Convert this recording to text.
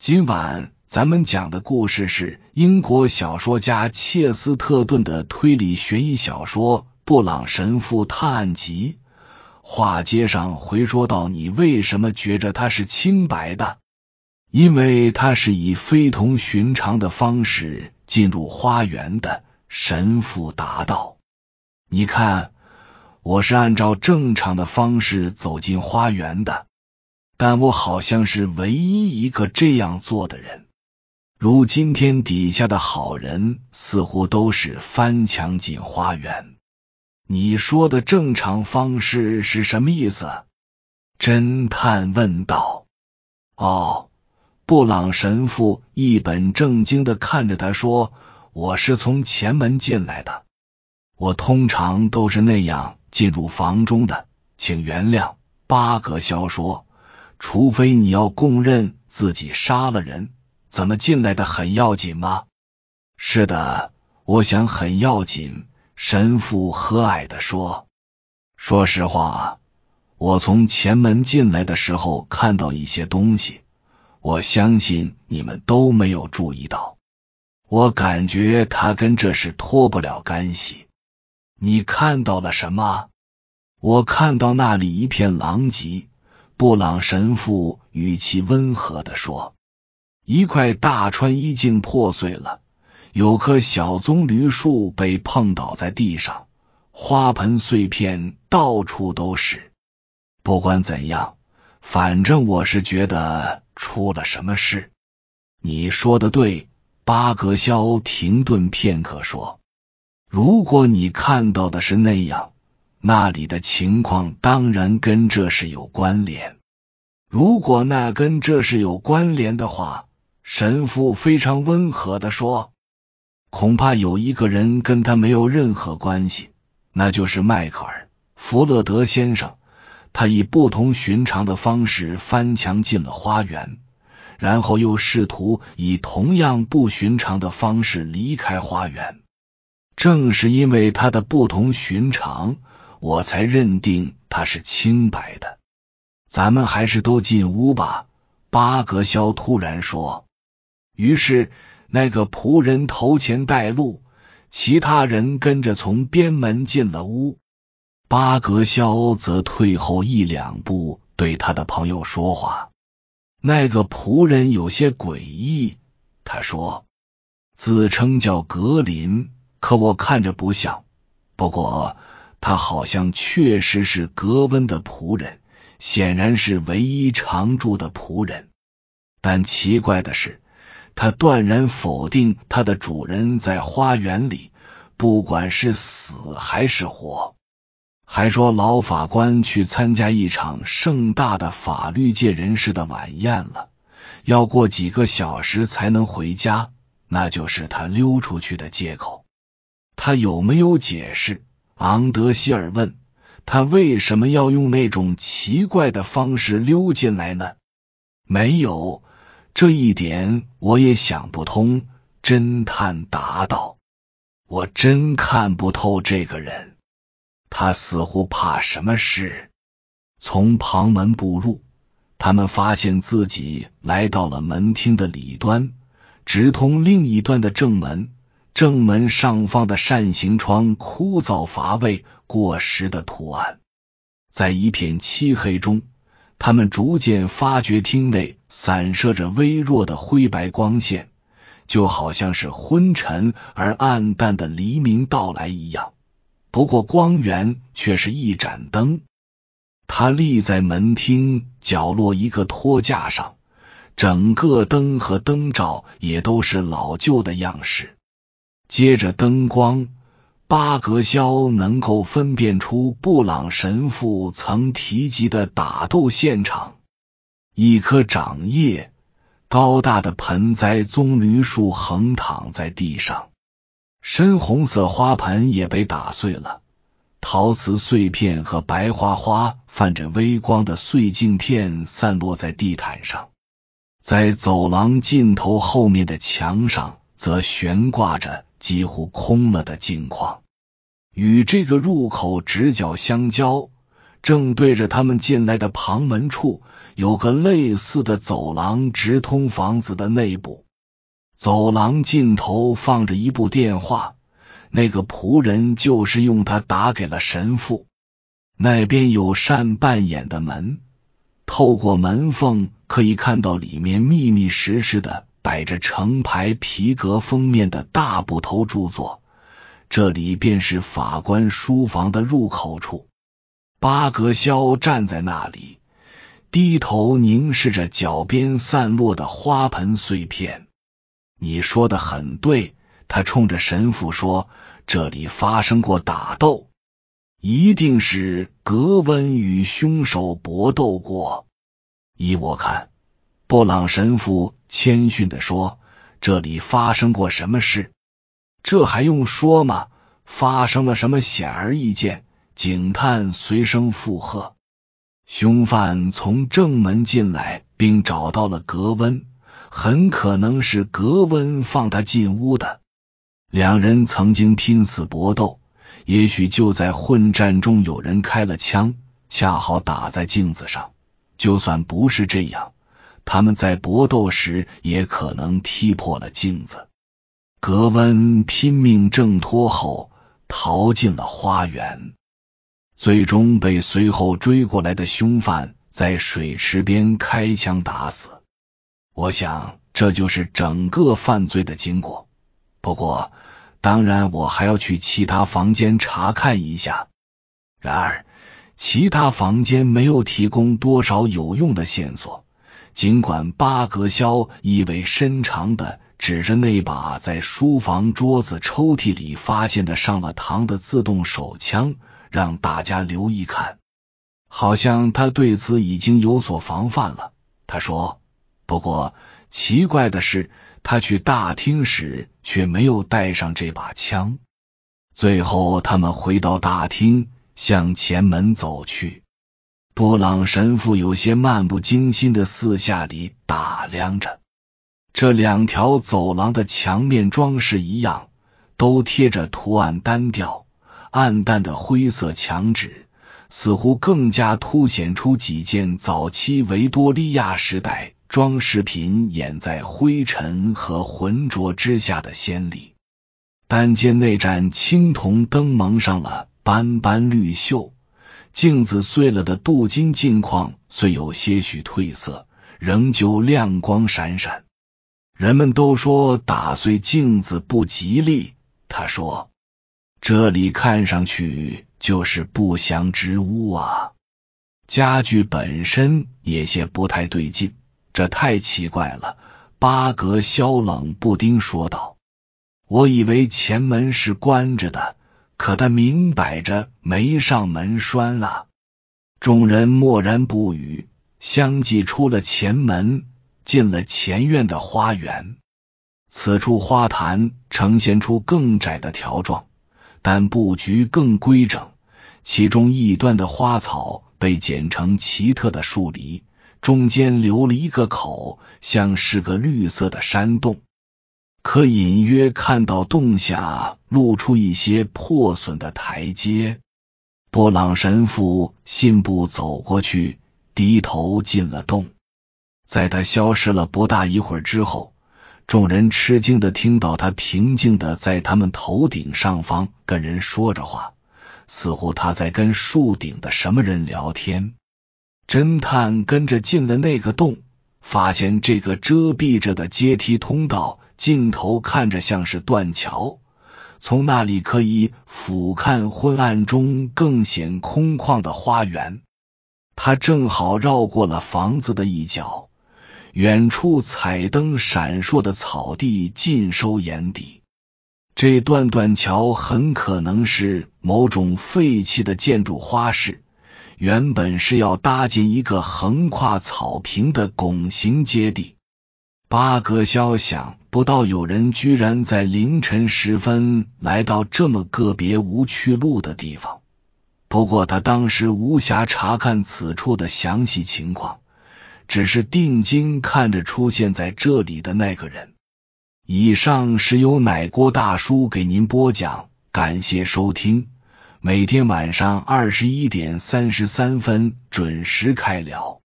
今晚咱们讲的故事是英国小说家切斯特顿的推理悬疑小说《布朗神父探案集》。话接上回说到，你为什么觉着他是清白的？因为他是以非同寻常的方式进入花园的。神父答道：“你看，我是按照正常的方式走进花园的。”但我好像是唯一一个这样做的人。如今天底下的好人似乎都是翻墙进花园。你说的正常方式是什么意思？侦探问道。哦，布朗神父一本正经的看着他说：“我是从前门进来的。我通常都是那样进入房中的，请原谅。”巴格肖说。除非你要供认自己杀了人，怎么进来的很要紧吗？是的，我想很要紧。神父和蔼的说：“说实话，我从前门进来的时候看到一些东西，我相信你们都没有注意到。我感觉他跟这事脱不了干系。你看到了什么？我看到那里一片狼藉。”布朗神父语气温和的说：“一块大穿衣镜破碎了，有棵小棕榈树被碰倒在地上，花盆碎片到处都是。不管怎样，反正我是觉得出了什么事。”你说的对，巴格肖停顿片刻说：“如果你看到的是那样。”那里的情况当然跟这事有关联。如果那跟这事有关联的话，神父非常温和的说：“恐怕有一个人跟他没有任何关系，那就是迈克尔·弗勒德先生。他以不同寻常的方式翻墙进了花园，然后又试图以同样不寻常的方式离开花园。正是因为他的不同寻常。”我才认定他是清白的。咱们还是都进屋吧。”巴格肖突然说。于是那个仆人头前带路，其他人跟着从边门进了屋。巴格肖则退后一两步，对他的朋友说话。那个仆人有些诡异，他说：“自称叫格林，可我看着不像。不过。”他好像确实是格温的仆人，显然是唯一常住的仆人。但奇怪的是，他断然否定他的主人在花园里，不管是死还是活。还说老法官去参加一场盛大的法律界人士的晚宴了，要过几个小时才能回家，那就是他溜出去的借口。他有没有解释？昂德希尔问他：“为什么要用那种奇怪的方式溜进来呢？”没有这一点，我也想不通。侦探答道：“我真看不透这个人，他似乎怕什么事。”从旁门步入，他们发现自己来到了门厅的里端，直通另一端的正门。正门上方的扇形窗枯燥乏味、过时的图案，在一片漆黑中，他们逐渐发觉厅内散射着微弱的灰白光线，就好像是昏沉而暗淡的黎明到来一样。不过光源却是一盏灯，它立在门厅角落一个托架上，整个灯和灯罩也都是老旧的样式。接着灯光，巴格肖能够分辨出布朗神父曾提及的打斗现场。一棵长叶高大的盆栽棕榈树横躺在地上，深红色花盆也被打碎了，陶瓷碎片和白花花泛着微光的碎镜片散落在地毯上。在走廊尽头后面的墙上，则悬挂着。几乎空了的镜框，与这个入口直角相交，正对着他们进来的旁门处，有个类似的走廊直通房子的内部，走廊尽头放着一部电话，那个仆人就是用它打给了神父。那边有扇半掩的门，透过门缝可以看到里面密密实实的摆着成排皮革封面的大部头著作。这里便是法官书房的入口处。巴格肖站在那里，低头凝视着脚边散落的花盆碎片。你说的很对，他冲着神父说：“这里发生过打斗，一定是格温与凶手搏斗过。”依我看，布朗神父谦逊的说：“这里发生过什么事？”这还用说吗？发生了什么显而易见？警探随声附和。凶犯从正门进来，并找到了格温，很可能是格温放他进屋的。两人曾经拼死搏斗，也许就在混战中有人开了枪，恰好打在镜子上。就算不是这样，他们在搏斗时也可能踢破了镜子。格温拼命挣脱后，逃进了花园，最终被随后追过来的凶犯在水池边开枪打死。我想，这就是整个犯罪的经过。不过，当然，我还要去其他房间查看一下。然而，其他房间没有提供多少有用的线索。尽管巴格肖意味深长的。指着那把在书房桌子抽屉里发现的上了膛的自动手枪，让大家留意看。好像他对此已经有所防范了。他说：“不过奇怪的是，他去大厅时却没有带上这把枪。”最后，他们回到大厅，向前门走去。布朗神父有些漫不经心的四下里打量着。这两条走廊的墙面装饰一样，都贴着图案单调、暗淡的灰色墙纸，似乎更加凸显出几件早期维多利亚时代装饰品掩在灰尘和浑浊之下的先例。单间那盏青铜灯蒙上了斑斑绿锈，镜子碎了的镀金镜框虽有些许褪色，仍旧亮光闪闪。人们都说打碎镜子不吉利。他说：“这里看上去就是不祥之屋啊。”家具本身也些不太对劲，这太奇怪了。巴格肖冷不丁说道：“我以为前门是关着的，可他明摆着没上门栓了。”众人默然不语，相继出了前门。进了前院的花园，此处花坛呈现出更窄的条状，但布局更规整。其中一端的花草被剪成奇特的树篱，中间留了一个口，像是个绿色的山洞，可隐约看到洞下露出一些破损的台阶。布朗神父信步走过去，低头进了洞。在他消失了不大一会儿之后，众人吃惊的听到他平静的在他们头顶上方跟人说着话，似乎他在跟树顶的什么人聊天。侦探跟着进了那个洞，发现这个遮蔽着的阶梯通道尽头看着像是断桥，从那里可以俯瞰昏暗中更显空旷的花园。他正好绕过了房子的一角。远处彩灯闪烁的草地尽收眼底，这段断桥很可能是某种废弃的建筑花式，原本是要搭建一个横跨草坪的拱形阶地。巴格肖想不到有人居然在凌晨时分来到这么个别无去路的地方，不过他当时无暇查看此处的详细情况。只是定睛看着出现在这里的那个人。以上是由奶锅大叔给您播讲，感谢收听。每天晚上二十一点三十三分准时开聊。